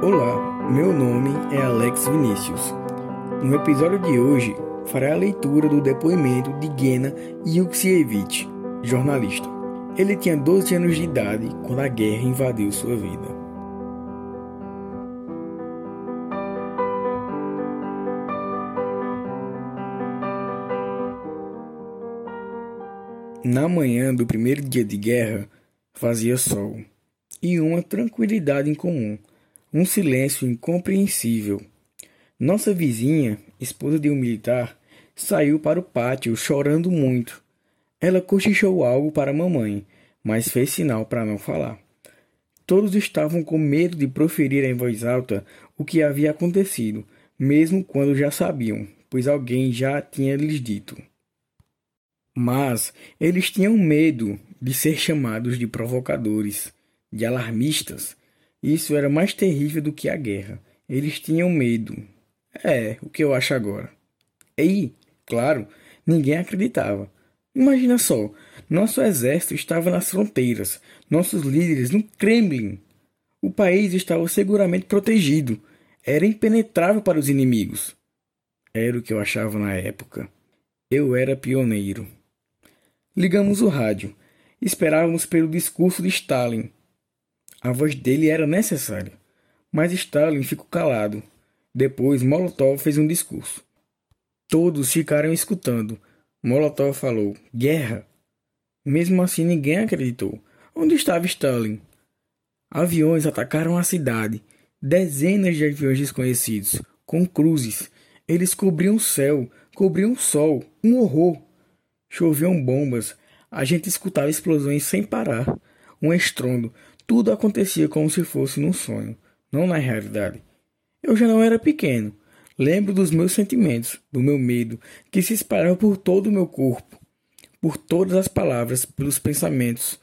Olá, meu nome é Alex Vinícius. No episódio de hoje, farei a leitura do depoimento de Gena Yuksievich, jornalista. Ele tinha 12 anos de idade quando a guerra invadiu sua vida. Na manhã do primeiro dia de guerra, fazia sol e uma tranquilidade incomum, um silêncio incompreensível. Nossa vizinha, esposa de um militar, saiu para o pátio chorando muito. Ela cochichou algo para a mamãe, mas fez sinal para não falar. Todos estavam com medo de proferir em voz alta o que havia acontecido, mesmo quando já sabiam, pois alguém já tinha lhes dito. Mas eles tinham medo de ser chamados de provocadores, de alarmistas. Isso era mais terrível do que a guerra. Eles tinham medo. É, o que eu acho agora. E, claro, ninguém acreditava. Imagina só, nosso exército estava nas fronteiras, nossos líderes no Kremlin. O país estava seguramente protegido, era impenetrável para os inimigos. Era o que eu achava na época. Eu era pioneiro. Ligamos o rádio. Esperávamos pelo discurso de Stalin. A voz dele era necessária. Mas Stalin ficou calado. Depois, Molotov fez um discurso. Todos ficaram escutando. Molotov falou: Guerra. Mesmo assim, ninguém acreditou. Onde estava Stalin? Aviões atacaram a cidade. Dezenas de aviões desconhecidos, com cruzes. Eles cobriam o céu, cobriam o sol. Um horror. Choviam bombas. A gente escutava explosões sem parar. Um estrondo. Tudo acontecia como se fosse num sonho, não na realidade. Eu já não era pequeno. Lembro dos meus sentimentos, do meu medo, que se espalhava por todo o meu corpo, por todas as palavras, pelos pensamentos.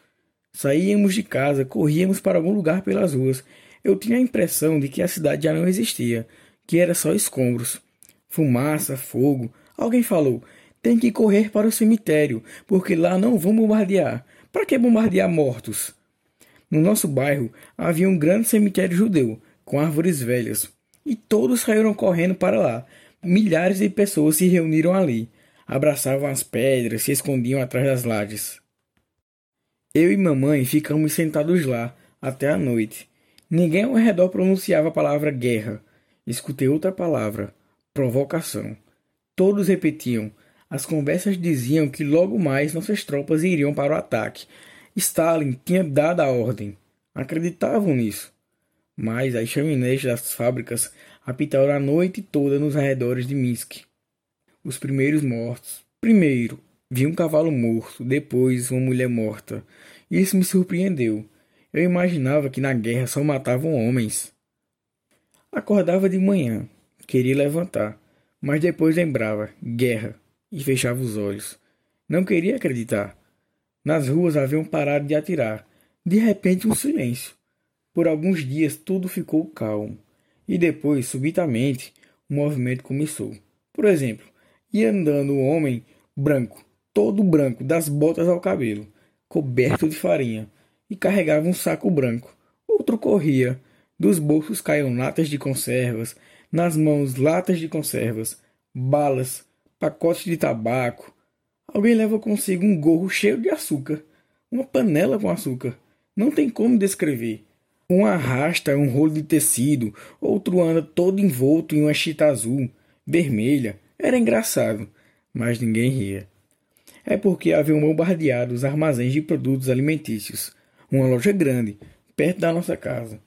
Saíamos de casa, corríamos para algum lugar pelas ruas. Eu tinha a impressão de que a cidade já não existia, que era só escombros. Fumaça, fogo. Alguém falou: tem que correr para o cemitério, porque lá não vão bombardear. Para que bombardear mortos? No nosso bairro havia um grande cemitério judeu, com árvores velhas, e todos saíram correndo para lá. Milhares de pessoas se reuniram ali, abraçavam as pedras, se escondiam atrás das lajes. Eu e mamãe ficamos sentados lá até a noite. Ninguém ao redor pronunciava a palavra guerra. Escutei outra palavra: provocação. Todos repetiam: as conversas diziam que logo mais nossas tropas iriam para o ataque. Stalin tinha dado a ordem. Acreditavam nisso. Mas as chaminés das fábricas apitaram a noite toda nos arredores de Minsk. Os primeiros mortos. Primeiro, vi um cavalo morto, depois uma mulher morta. Isso me surpreendeu. Eu imaginava que na guerra só matavam homens. Acordava de manhã, queria levantar, mas depois lembrava: guerra e fechava os olhos. Não queria acreditar. Nas ruas haviam parado de atirar. De repente, um silêncio. Por alguns dias tudo ficou calmo. E depois, subitamente, o movimento começou. Por exemplo, ia andando um homem branco, todo branco, das botas ao cabelo, coberto de farinha, e carregava um saco branco. Outro corria. Dos bolsos caíam latas de conservas, nas mãos latas de conservas, balas, pacotes de tabaco. Alguém leva consigo um gorro cheio de açúcar, uma panela com açúcar. Não tem como descrever. Um arrasta um rolo de tecido, outro anda todo envolto em uma chita azul, vermelha. Era engraçado, mas ninguém ria. É porque haviam bombardeado os armazéns de produtos alimentícios, uma loja grande, perto da nossa casa.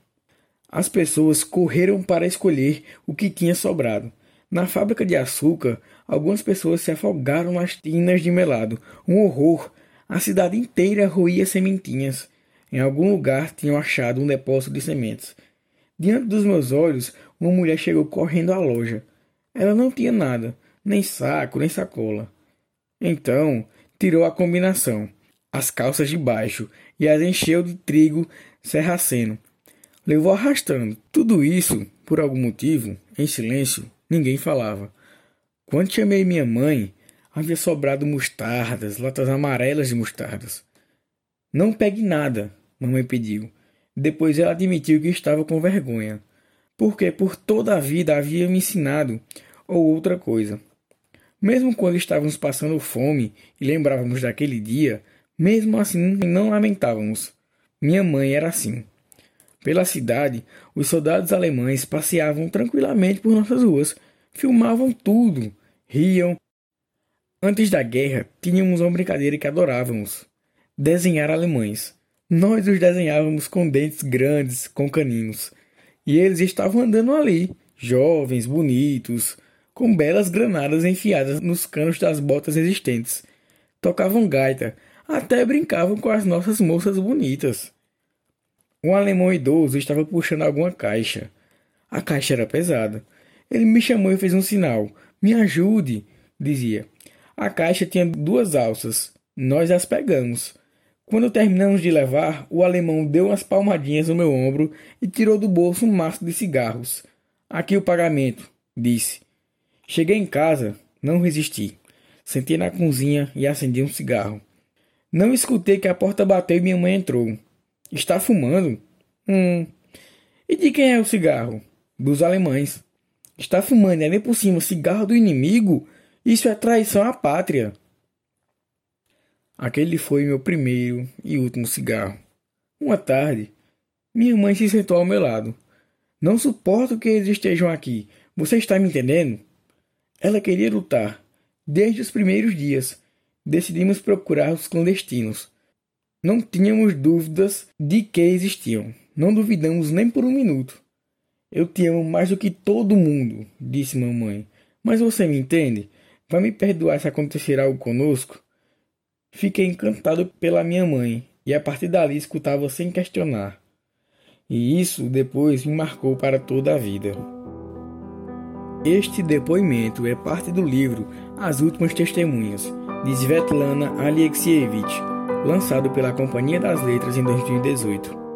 As pessoas correram para escolher o que tinha sobrado. Na fábrica de açúcar, algumas pessoas se afogaram nas tinas de melado. Um horror! A cidade inteira roía sementinhas. Em algum lugar tinham achado um depósito de sementes. Diante dos meus olhos, uma mulher chegou correndo à loja. Ela não tinha nada, nem saco, nem sacola. Então, tirou a combinação, as calças de baixo, e as encheu de trigo serraceno. Levou arrastando. Tudo isso, por algum motivo, em silêncio, Ninguém falava. Quando chamei minha mãe, havia sobrado mostardas, latas amarelas de mostardas. Não pegue nada, mamãe pediu. Depois ela admitiu que estava com vergonha. porque por toda a vida havia me ensinado ou outra coisa. Mesmo quando estávamos passando fome e lembrávamos daquele dia, mesmo assim não lamentávamos. Minha mãe era assim. Pela cidade, os soldados alemães passeavam tranquilamente por nossas ruas, filmavam tudo, riam. Antes da guerra, tínhamos uma brincadeira que adorávamos: desenhar alemães. Nós os desenhávamos com dentes grandes, com caninos. E eles estavam andando ali, jovens, bonitos, com belas granadas enfiadas nos canos das botas existentes. Tocavam gaita, até brincavam com as nossas moças bonitas. Um alemão idoso estava puxando alguma caixa. A caixa era pesada. Ele me chamou e fez um sinal. Me ajude, dizia. A caixa tinha duas alças. Nós as pegamos. Quando terminamos de levar, o alemão deu umas palmadinhas no meu ombro e tirou do bolso um maço de cigarros. Aqui o pagamento, disse. Cheguei em casa, não resisti. Sentei na cozinha e acendi um cigarro. Não escutei que a porta bateu e minha mãe entrou. Está fumando? Hum. E de quem é o cigarro? Dos alemães. Está fumando e ali por cima cigarro do inimigo? Isso é traição à pátria. Aquele foi meu primeiro e último cigarro. Uma tarde, minha mãe se sentou ao meu lado. Não suporto que eles estejam aqui. Você está me entendendo? Ela queria lutar. Desde os primeiros dias, decidimos procurar os clandestinos. Não tínhamos dúvidas de que existiam. Não duvidamos nem por um minuto. Eu te amo mais do que todo mundo, disse mamãe. Mas você me entende? Vai me perdoar se acontecer algo conosco? Fiquei encantado pela minha mãe e a partir dali escutava sem questionar. E isso depois me marcou para toda a vida. Este depoimento é parte do livro As Últimas Testemunhas, de Svetlana Alexievich, lançado pela Companhia das Letras em 2018.